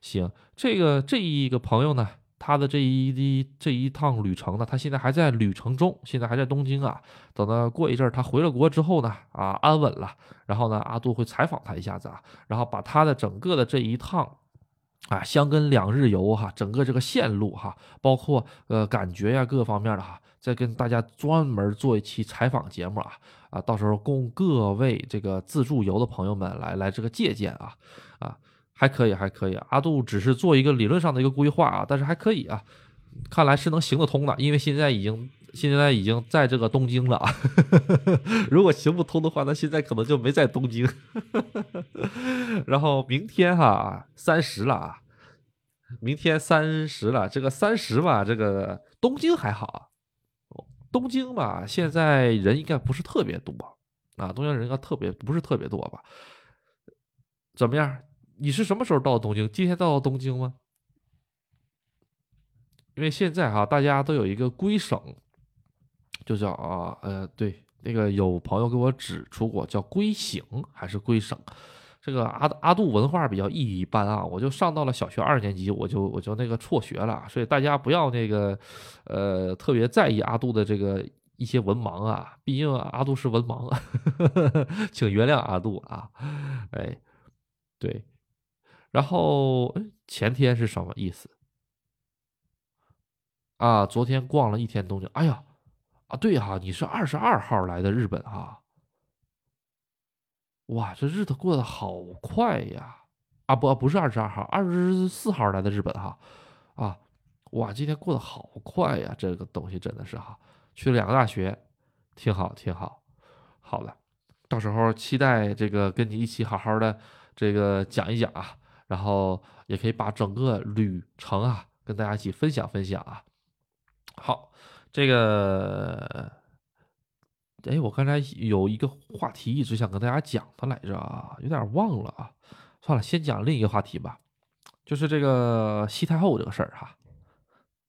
行，这个这一个朋友呢，他的这一这一趟旅程呢，他现在还在旅程中，现在还在东京啊。等到过一阵儿他回了国之后呢，啊，安稳了，然后呢，阿杜会采访他一下子啊，然后把他的整个的这一趟啊，香根两日游哈，整个这个线路哈，包括呃感觉呀各个方面的哈，再跟大家专门做一期采访节目啊。啊，到时候供各位这个自助游的朋友们来来这个借鉴啊，啊，还可以，还可以。阿杜只是做一个理论上的一个规划啊，但是还可以啊，看来是能行得通的，因为现在已经现在已经在这个东京了啊。如果行不通的话，那现在可能就没在东京。然后明天哈三十了啊，明天三十了，这个三十吧，这个东京还好。东京吧，现在人应该不是特别多啊。东京人应该特别不是特别多吧？怎么样？你是什么时候到东京？今天到东京吗？因为现在哈，大家都有一个归省，就叫啊呃，对，那个有朋友给我指出过，叫归省还是归省？这个阿阿杜文化比较一般啊，我就上到了小学二年级，我就我就那个辍学了，所以大家不要那个，呃，特别在意阿杜的这个一些文盲啊，毕竟阿杜是文盲，呵呵呵请原谅阿杜啊，哎，对，然后前天是什么意思？啊，昨天逛了一天东京，哎呀，啊对哈，你是二十二号来的日本哈。哇，这日子过得好快呀！啊不，不是二十二号，二十四号来的日本哈。啊，哇，今天过得好快呀！这个东西真的是哈，去了两个大学，挺好，挺好。好了，到时候期待这个跟你一起好好的这个讲一讲啊，然后也可以把整个旅程啊跟大家一起分享分享啊。好，这个。哎，我刚才有一个话题一直想跟大家讲的来着啊，有点忘了啊。算了，先讲另一个话题吧，就是这个西太后这个事儿哈。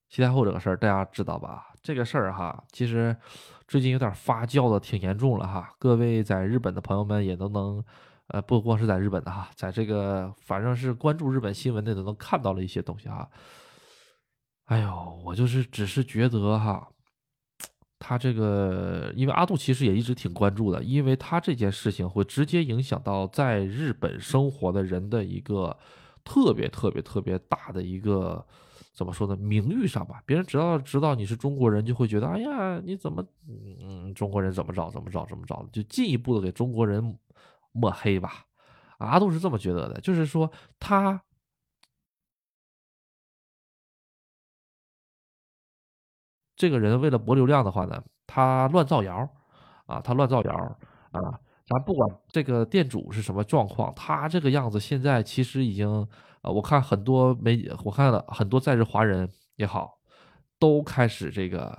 西太后这个事儿大家知道吧？这个事儿哈，其实最近有点发酵的挺严重了哈。各位在日本的朋友们也都能，呃，不光是在日本的哈，在这个反正是关注日本新闻的都能看到了一些东西哈。哎呦，我就是只是觉得哈。他这个，因为阿杜其实也一直挺关注的，因为他这件事情会直接影响到在日本生活的人的一个特别特别特别大的一个怎么说呢？名誉上吧，别人只要知道你是中国人，就会觉得，哎呀，你怎么，嗯，中国人怎么着怎么着怎么着，就进一步的给中国人抹黑吧。阿杜是这么觉得的，就是说他。这个人为了博流量的话呢，他乱造谣，啊，他乱造谣，啊，咱不管这个店主是什么状况，他这个样子现在其实已经，呃，我看很多媒，我看了很多在日华人也好，都开始这个，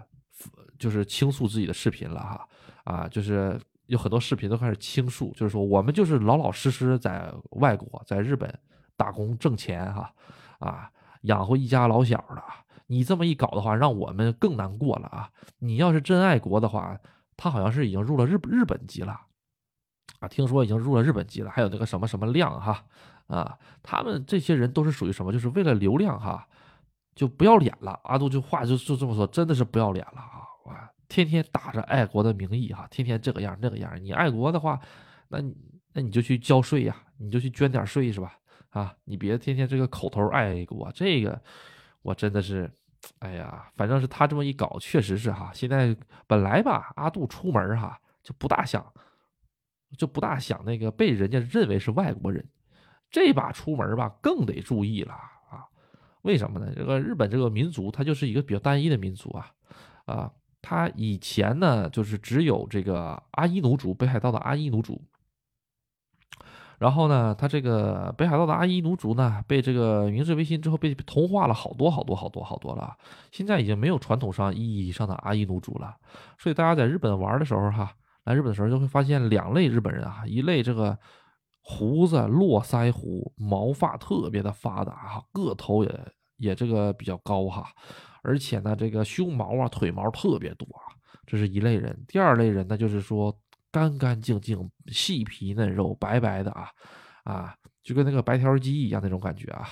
就是倾诉自己的视频了哈，啊，就是有很多视频都开始倾诉，就是说我们就是老老实实在外国，在日本打工挣钱哈，啊，养活一家老小的。你这么一搞的话，让我们更难过了啊！你要是真爱国的话，他好像是已经入了日日本籍了，啊，听说已经入了日本籍了，还有那个什么什么亮哈，啊，他们这些人都是属于什么？就是为了流量哈，就不要脸了。阿杜就话就就这么说，真的是不要脸了啊！哇，天天打着爱国的名义哈，天天这个样那个样。你爱国的话，那你那你就去交税呀，你就去捐点税是吧？啊，你别天天这个口头爱国，这个我真的是。哎呀，反正是他这么一搞，确实是哈。现在本来吧，阿杜出门哈就不大想，就不大想那个被人家认为是外国人。这把出门吧，更得注意了啊。为什么呢？这个日本这个民族，它就是一个比较单一的民族啊啊。他以前呢，就是只有这个阿伊奴族，北海道的阿伊奴族。然后呢，他这个北海道的阿伊奴族呢，被这个明治维新之后被同化了好多好多好多好多了。现在已经没有传统上意义上的阿伊奴族了。所以大家在日本玩的时候，哈，来日本的时候就会发现两类日本人啊，一类这个胡子络腮胡，毛发特别的发达哈，个头也也这个比较高哈，而且呢，这个胸毛啊、腿毛特别多啊，这是一类人。第二类人呢，就是说。干干净净、细皮嫩肉、白白的啊啊，就跟那个白条鸡一样那种感觉啊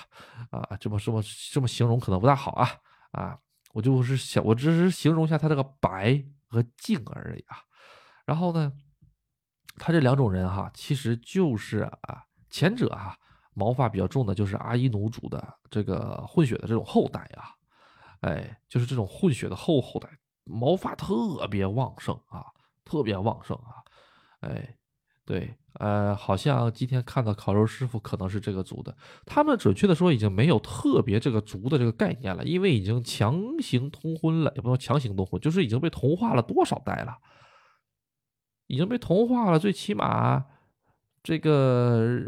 啊，这么这么这么形容可能不大好啊啊，我就是想，我只是形容一下他这个白和净而已啊。然后呢，他这两种人哈，其实就是啊，前者哈毛发比较重的，就是阿伊奴族的这个混血的这种后代啊，哎，就是这种混血的后后代，毛发特别旺盛啊，特别旺盛啊。哎，对，呃，好像今天看到烤肉师傅可能是这个族的。他们准确的说，已经没有特别这个族的这个概念了，因为已经强行通婚了，也不能强行通婚，就是已经被同化了多少代了，已经被同化了，最起码这个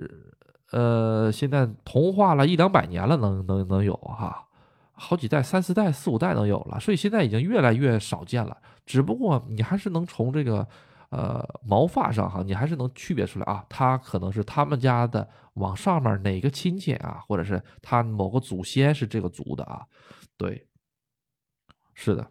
呃，现在同化了一两百年了，能能能有哈，好几代、三四代、四五代能有了，所以现在已经越来越少见了。只不过你还是能从这个。呃，毛发上哈，你还是能区别出来啊，他可能是他们家的往上面哪个亲戚啊，或者是他某个祖先是这个族的啊，对，是的，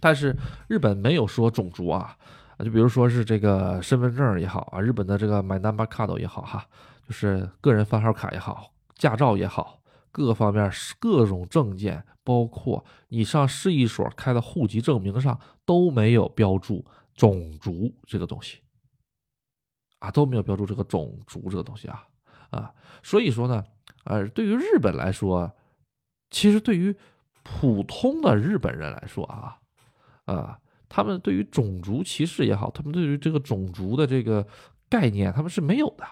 但是日本没有说种族啊，就比如说是这个身份证也好啊，日本的这个 My Number Card 也好哈，就是个人番号卡也好，驾照也好，各方面各种证件，包括你上市役所开的户籍证明上都没有标注。种族这个东西。啊都没有标注这个种族这个东西啊。啊，所以说呢，呃，对于日本来说，其实对于普通的日本人来说啊啊，他们对于种族歧视也好，他们对于这个种族的这个概念，他们是没有的。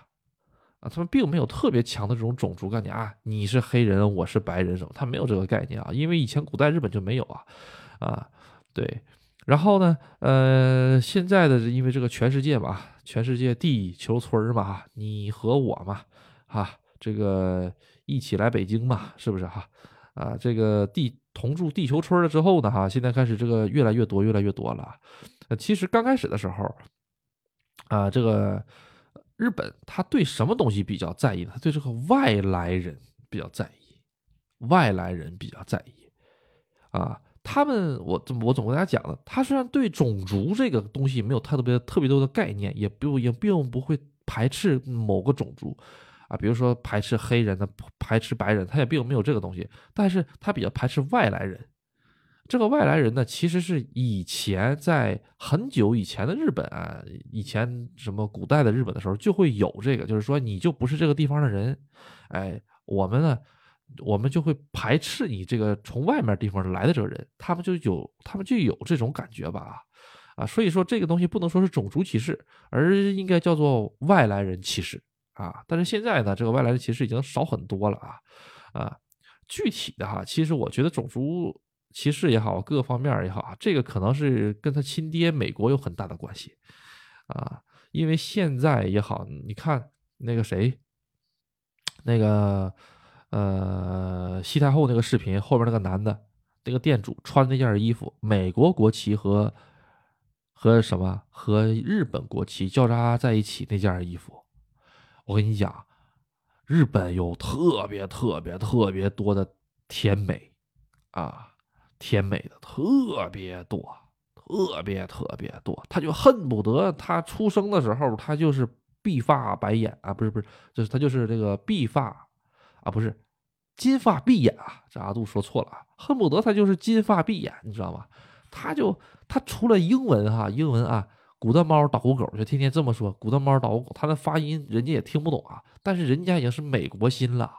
啊，他们并没有特别强的这种种族概念啊，你是黑人，我是白人什么，他没有这个概念啊，因为以前古代日本就没有啊。啊，对。然后呢，呃，现在的因为这个全世界嘛，全世界地球村嘛，你和我嘛，哈，这个一起来北京嘛，是不是哈？啊，这个地同住地球村了之后呢，哈，现在开始这个越来越多，越来越多了。呃，其实刚开始的时候，啊，这个日本他对什么东西比较在意呢？他对这个外来人比较在意，外来人比较在意，啊。他们，我我总跟大家讲了，他虽然对种族这个东西没有太特别特别多的概念，也不也并不会排斥某个种族，啊，比如说排斥黑人的，排斥白人，他也并没有这个东西，但是他比较排斥外来人。这个外来人呢，其实是以前在很久以前的日本啊，以前什么古代的日本的时候就会有这个，就是说你就不是这个地方的人，哎，我们呢。我们就会排斥你这个从外面地方来的这个人，他们就有他们就有这种感觉吧，啊，所以说这个东西不能说是种族歧视，而应该叫做外来人歧视啊。但是现在呢，这个外来人歧视已经少很多了啊啊。具体的哈，其实我觉得种族歧视也好，各个方面也好啊，这个可能是跟他亲爹美国有很大的关系啊，因为现在也好，你看那个谁，那个。呃，西太后那个视频后边那个男的，那个店主穿那件衣服，美国国旗和和什么和日本国旗交叉在一起那件衣服，我跟你讲，日本有特别特别特别多的甜美啊，甜美的特别多，特别特别多，他就恨不得他出生的时候他就是碧发白眼啊，不是不是，就是他就是这个碧发啊，不是金发碧眼啊，这阿杜说错了啊，恨不得他就是金发碧眼，你知道吗？他就他除了英文哈，英文啊，古的猫捣鼓狗就天天这么说，古的猫捣鼓狗，他的发音人家也听不懂啊，但是人家已经是美国心了，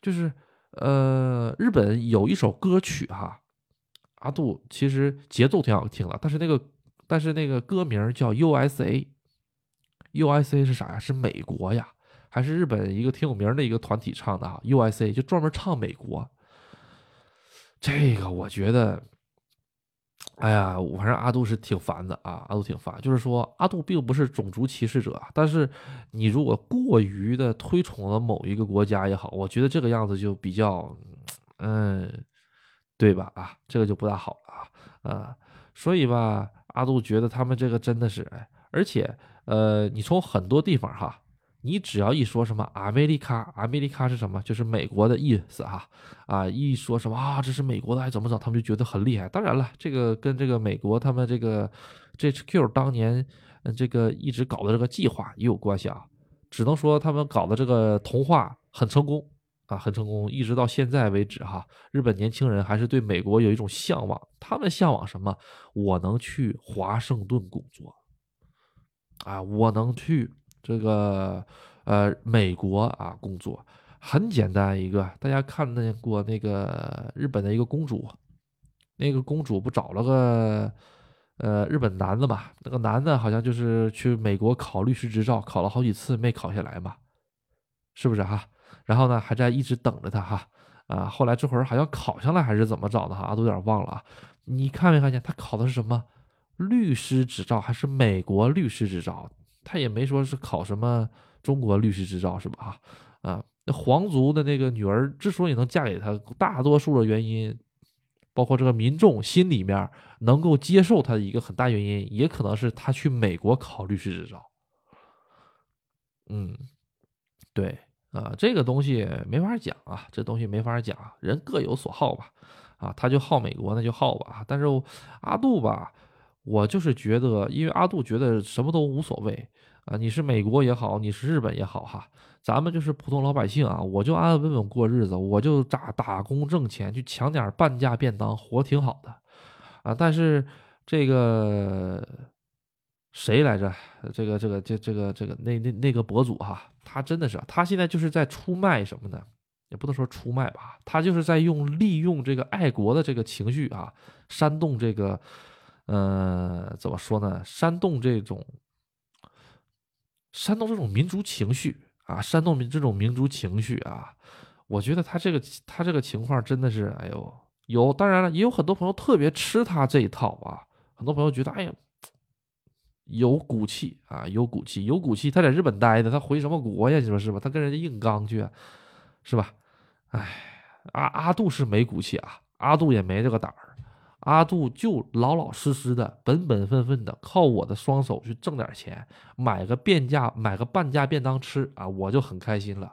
就是呃，日本有一首歌曲哈，阿杜其实节奏挺好听的，但是那个但是那个歌名叫 USA，USA 是啥呀？是美国呀，还是日本一个挺有名的一个团体唱的啊？USA 就专门唱美国。这个我觉得，哎呀，我反正阿杜是挺烦的啊，阿杜挺烦。就是说，阿杜并不是种族歧视者，但是你如果过于的推崇了某一个国家也好，我觉得这个样子就比较，嗯，对吧？啊，这个就不大好了啊，啊，所以吧，阿杜觉得他们这个真的是，哎，而且，呃，你从很多地方哈。你只要一说什么“阿美利卡”，阿美利卡是什么？就是美国的意思哈。啊，一说什么啊，这是美国的，还怎么着？他们就觉得很厉害。当然了，这个跟这个美国他们这个 GHQ 当年这个一直搞的这个计划也有关系啊。只能说他们搞的这个童话很成功啊，很成功，一直到现在为止哈。日本年轻人还是对美国有一种向往，他们向往什么？我能去华盛顿工作啊，我能去。这个呃，美国啊，工作很简单一个，大家看见过那个日本的一个公主，那个公主不找了个呃日本男的嘛？那个男的好像就是去美国考律师执照，考了好几次没考下来嘛，是不是哈？然后呢，还在一直等着他哈啊，后来这会儿好像考上来还是怎么着的哈，都有点忘了啊。你看没看见他考的是什么律师执照，还是美国律师执照？他也没说是考什么中国律师执照是吧？啊，那皇族的那个女儿之所以能嫁给他，大多数的原因，包括这个民众心里面能够接受他的一个很大原因，也可能是他去美国考律师执照。嗯，对啊，这个东西没法讲啊，这东西没法讲，人各有所好吧。啊，他就好美国，那就好吧。但是阿杜吧。我就是觉得，因为阿杜觉得什么都无所谓啊，你是美国也好，你是日本也好哈，咱们就是普通老百姓啊，我就安安稳稳过日子，我就打打工挣钱，去抢点半价便当，活挺好的啊。但是这个谁来着？这个这个这这个这个那那那个博主哈，他真的是，他现在就是在出卖什么呢？也不能说出卖吧，他就是在用利用这个爱国的这个情绪啊，煽动这个。呃，怎么说呢？煽动这种，煽动这种民族情绪啊，煽动民这种民族情绪啊，我觉得他这个他这个情况真的是，哎呦，有，当然了，也有很多朋友特别吃他这一套啊，很多朋友觉得，哎呀，有骨气啊，有骨气，有骨气，他在日本待的，他回什么国呀？你说是吧？他跟人家硬刚去，是吧？哎，阿阿杜是没骨气啊，阿杜也没这个胆儿。阿杜就老老实实的、本本分分的，靠我的双手去挣点钱，买个便价、买个半价便当吃啊，我就很开心了。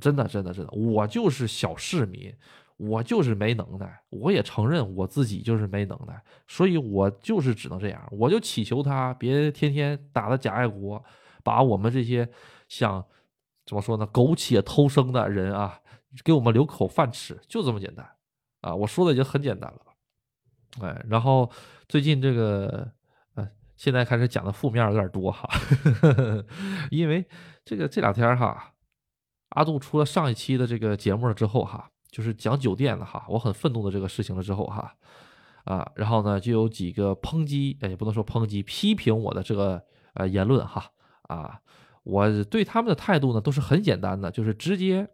真的，真的，真的，我就是小市民，我就是没能耐，我也承认我自己就是没能耐，所以我就是只能这样，我就祈求他别天天打的假爱国，把我们这些想怎么说呢，苟且偷生的人啊，给我们留口饭吃，就这么简单啊！我说的已经很简单了。哎，然后最近这个，呃，现在开始讲的负面有点多哈，因为这个这两天哈，阿杜出了上一期的这个节目了之后哈，就是讲酒店的哈，我很愤怒的这个事情了之后哈，啊，然后呢就有几个抨击，也不能说抨击，批评我的这个呃言论哈，啊，我对他们的态度呢都是很简单的，就是直接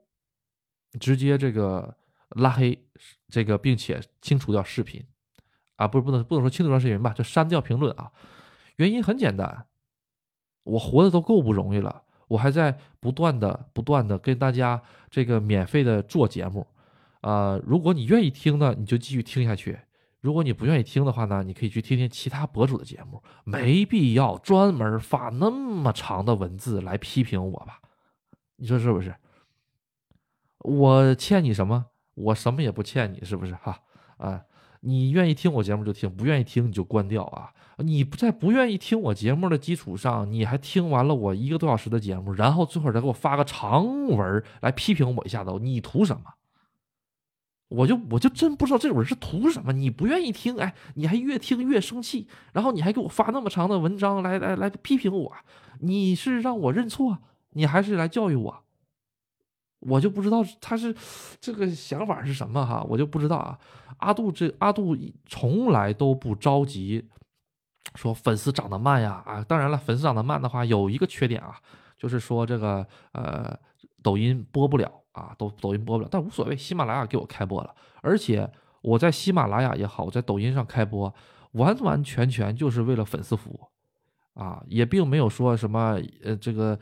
直接这个拉黑这个，并且清除掉视频。啊，不是不能不能说清除掉视频吧，就删掉评论啊。原因很简单，我活的都够不容易了，我还在不断的不断的跟大家这个免费的做节目啊。如果你愿意听呢，你就继续听下去；如果你不愿意听的话呢，你可以去听听其他博主的节目，没必要专门发那么长的文字来批评我吧？你说是不是？我欠你什么？我什么也不欠你，是不是哈？啊。你愿意听我节目就听，不愿意听你就关掉啊！你不在不愿意听我节目的基础上，你还听完了我一个多小时的节目，然后最后再给我发个长文来批评我一下子，你图什么？我就我就真不知道这种人是图什么？你不愿意听，哎，你还越听越生气，然后你还给我发那么长的文章来来来批评我，你是让我认错，你还是来教育我？我就不知道他是这个想法是什么哈，我就不知道啊。阿杜这阿杜从来都不着急，说粉丝涨得慢呀啊！当然了，粉丝涨得慢的话有一个缺点啊，就是说这个呃抖音播不了啊，抖抖音播不了，但无所谓，喜马拉雅给我开播了，而且我在喜马拉雅也好，我在抖音上开播，完完全全就是为了粉丝服务啊，也并没有说什么呃这个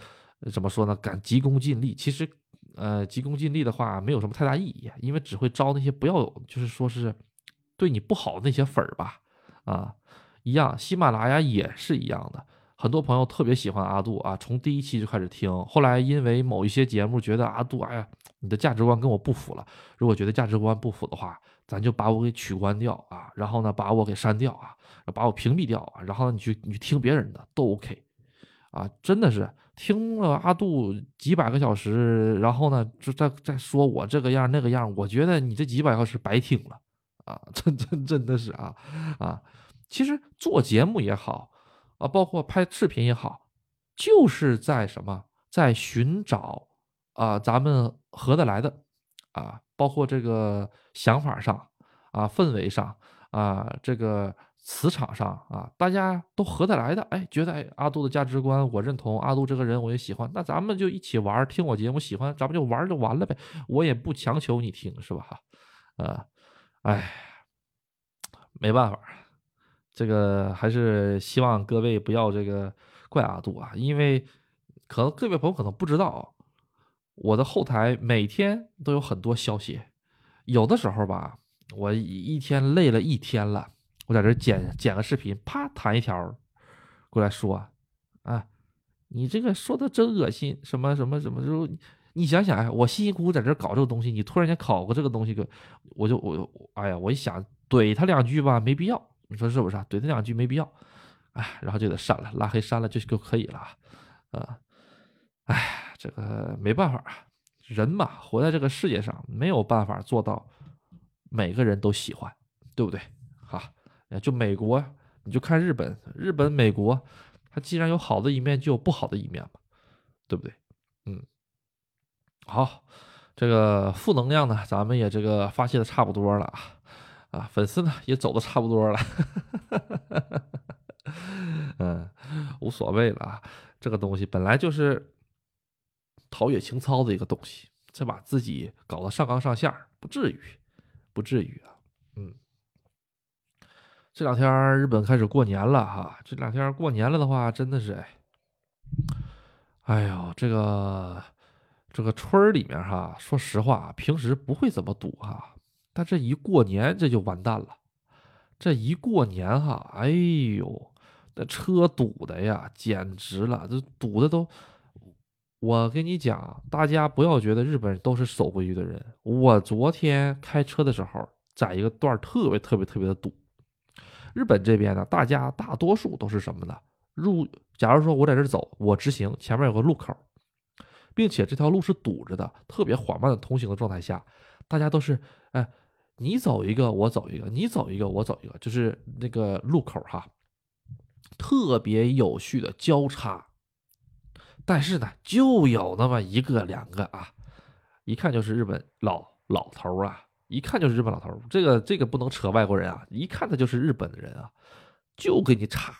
怎么说呢，敢急功近利，其实。呃，急功近利的话没有什么太大意义，因为只会招那些不要，就是说是对你不好的那些粉儿吧。啊，一样，喜马拉雅也是一样的。很多朋友特别喜欢阿杜啊，从第一期就开始听，后来因为某一些节目觉得阿杜，哎呀，你的价值观跟我不符了。如果觉得价值观不符的话，咱就把我给取关掉啊，然后呢，把我给删掉啊，把我屏蔽掉啊，然后你去你去听别人的都 OK。啊，真的是听了阿杜几百个小时，然后呢，就在在说我这个样那个样，我觉得你这几百个小时白听了啊，真真真的是啊啊！其实做节目也好啊，包括拍视频也好，就是在什么，在寻找啊咱们合得来的啊，包括这个想法上啊，氛围上啊，这个。磁场上啊，大家都合得来的，哎，觉得哎阿杜的价值观我认同，阿杜这个人我也喜欢，那咱们就一起玩，听我节目喜欢，咱们就玩就完了呗，我也不强求你听，是吧哈？啊，哎，没办法，这个还是希望各位不要这个怪阿杜啊，因为可能各位朋友可能不知道，我的后台每天都有很多消息，有的时候吧，我一天累了一天了。我在这剪剪个视频，啪弹一条过来说，啊，你这个说的真恶心，什么什么什么，就你想想，哎，我辛辛苦苦在这搞这个东西，你突然间考个这个东西，个我就我，哎呀，我一想怼他两句吧，没必要，你说是不是？怼他两句没必要，哎，然后就得删了，拉黑删了就就可以了，啊，哎，这个没办法，人嘛，活在这个世界上，没有办法做到每个人都喜欢，对不对？哈。就美国，你就看日本，日本、美国，它既然有好的一面，就有不好的一面嘛，对不对？嗯，好，这个负能量呢，咱们也这个发泄的差不多了啊，啊，粉丝呢也走的差不多了，嗯，无所谓了啊，这个东西本来就是陶冶情操的一个东西，这把自己搞得上纲上线，不至于，不至于啊。嗯这两天日本开始过年了哈，这两天过年了的话，真的是哎，哎呦，这个这个村里面哈，说实话，平时不会怎么堵哈，但这一过年这就完蛋了。这一过年哈，哎呦，那车堵的呀，简直了，这堵的都，我跟你讲，大家不要觉得日本人都是守规矩的人。我昨天开车的时候，在一个段特别特别特别的堵。日本这边呢，大家大多数都是什么呢？入，假如说我在这走，我直行，前面有个路口，并且这条路是堵着的，特别缓慢的通行的状态下，大家都是，哎，你走一个，我走一个，你走一个，我走一个，就是那个路口哈，特别有序的交叉。但是呢，就有那么一个两个啊，一看就是日本老老头啊。一看就是日本老头，这个这个不能扯外国人啊！一看他就是日本的人啊，就给你插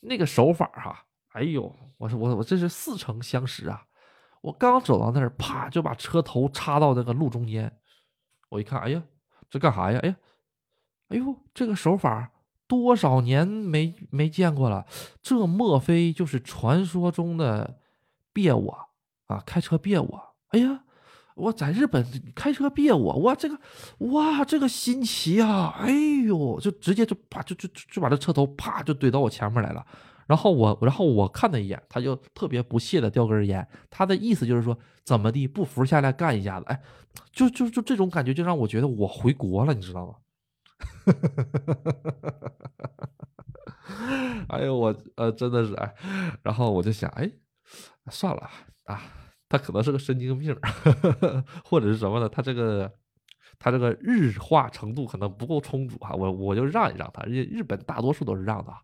那个手法哈！哎呦，我说我我这是似曾相识啊！我刚走到那儿，啪就把车头插到那个路中间，我一看，哎呀，这干啥呀？哎呀，哎呦，这个手法多少年没没见过了，这莫非就是传说中的别我啊？开车别我？哎呀！我在日本开车别我，哇这个，哇这个新奇啊！哎呦，就直接就啪就就就把这车头啪就怼到我前面来了。然后我然后我看他一眼，他就特别不屑的叼根烟。他的意思就是说怎么地不服下来干一下子。哎，就就就这种感觉就让我觉得我回国了，你知道吗？哎呦我呃真的是哎，然后我就想哎，算了啊，他可能是个神经病，或者是什么呢？他这个他这个日化程度可能不够充足啊，我我就让一让他，日日本大多数都是让的啊，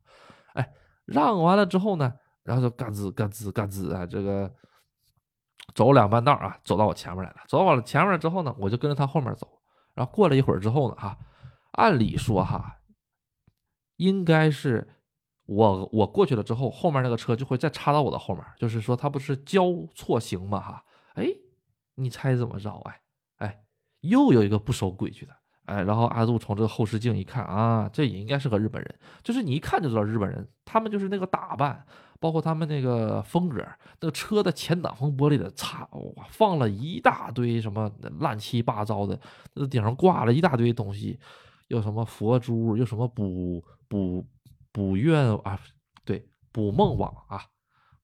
哎，让完了之后呢，然后就嘎吱嘎吱嘎吱啊，这个走两半道啊，走到我前面来了，走到我前面之后呢，我就跟着他后面走，然后过了一会儿之后呢，哈，按理说哈。应该是我我过去了之后，后面那个车就会再插到我的后面，就是说它不是交错行吗？哈，哎，你猜怎么着？哎哎，又有一个不守规矩的，哎，然后阿杜从这个后视镜一看啊，这也应该是个日本人，就是你一看就知道日本人，他们就是那个打扮，包括他们那个风格，那个车的前挡风玻璃的擦，哇，放了一大堆什么乱七八糟的，那顶上挂了一大堆东西。又什么佛珠，又什么补补捕愿啊？对，捕梦网啊，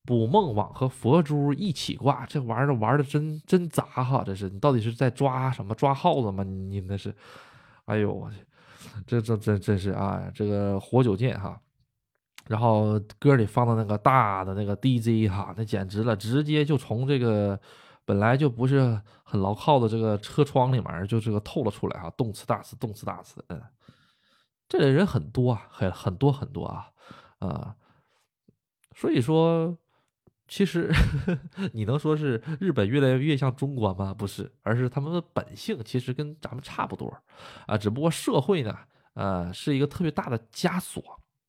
捕梦网和佛珠一起挂，这玩意儿玩的真真杂哈！这是你到底是在抓什么？抓耗子吗？你那是？哎呦我去，这这真真是啊！这个活久见哈，然后歌里放的那个大的那个 DJ 哈，那简直了，直接就从这个。本来就不是很牢靠的这个车窗里面，就这个透了出来哈，动次打次，动次打次，嗯，这类人很多啊，很很多很多啊，啊，所以说，其实 你能说是日本越来越像中国吗？不是，而是他们的本性其实跟咱们差不多啊，只不过社会呢，呃，是一个特别大的枷锁，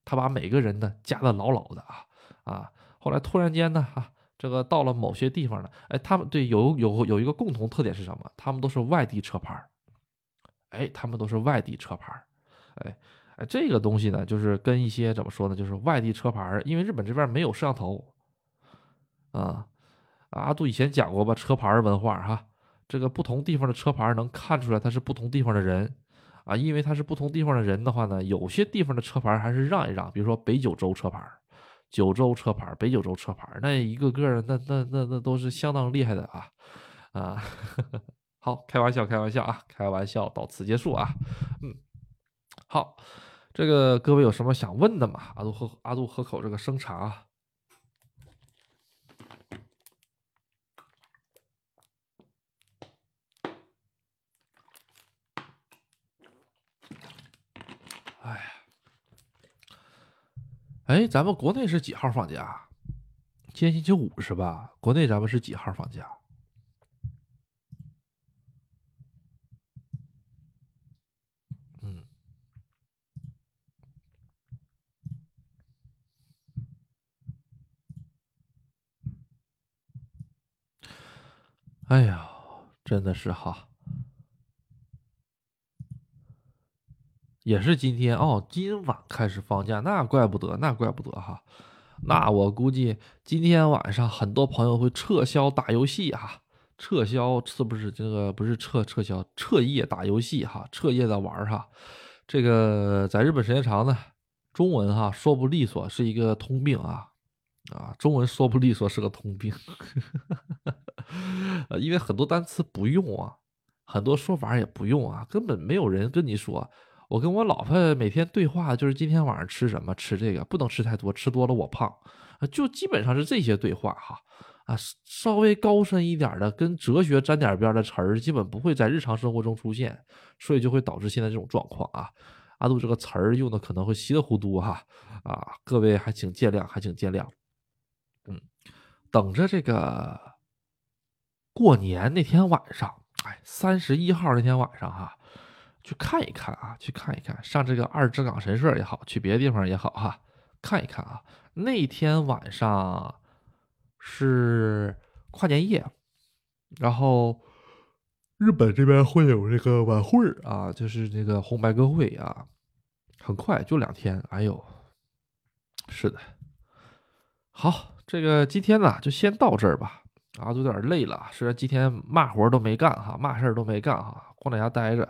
他把每个人呢夹得牢牢的啊啊，后来突然间呢，哈。这个到了某些地方呢，哎，他们对有有有一个共同特点是什么？他们都是外地车牌哎，他们都是外地车牌哎哎，这个东西呢，就是跟一些怎么说呢，就是外地车牌因为日本这边没有摄像头啊，阿杜以前讲过吧，车牌文化哈，这个不同地方的车牌能看出来他是不同地方的人啊，因为他是不同地方的人的话呢，有些地方的车牌还是让一让，比如说北九州车牌九州车牌，北九州车牌，那一个个那那那那都是相当厉害的啊啊！好，开玩笑，开玩笑啊，开玩笑，到此结束啊。嗯，好，这个各位有什么想问的吗？阿杜喝阿杜喝口这个生茶。哎，哎咱们国内是几号放假？今天星期五是吧？国内咱们是几号放假？哎呀，真的是哈。也是今天哦，今晚开始放假，那怪不得，那怪不得哈，那我估计今天晚上很多朋友会撤销打游戏哈，撤销是不是这个不是撤撤销彻夜打游戏哈，彻夜的玩哈，这个在日本时间长呢，中文哈说不利索是一个通病啊啊，中文说不利索是个通病，呃，因为很多单词不用啊，很多说法也不用啊，根本没有人跟你说。我跟我老婆每天对话就是今天晚上吃什么，吃这个不能吃太多，吃多了我胖，就基本上是这些对话哈啊，稍微高深一点的跟哲学沾点边的词儿，基本不会在日常生活中出现，所以就会导致现在这种状况啊。阿杜这个词儿用的可能会稀里糊涂哈啊，各位还请见谅，还请见谅。嗯，等着这个过年那天晚上，哎，三十一号那天晚上哈。去看一看啊，去看一看，上这个二之港神社也好，去别的地方也好哈，看一看啊。那天晚上是跨年夜，然后日本这边会有这个晚会啊，就是那个红白歌会啊，很快就两天。哎呦，是的，好，这个今天呢就先到这儿吧。啊，有点累了，虽然今天嘛活都没干哈，嘛事儿都没干哈，光在家待着。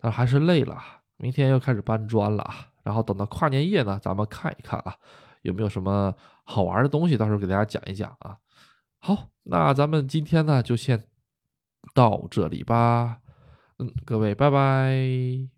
但还是累了，明天又开始搬砖了啊！然后等到跨年夜呢，咱们看一看啊，有没有什么好玩的东西，到时候给大家讲一讲啊。好，那咱们今天呢就先到这里吧。嗯，各位，拜拜。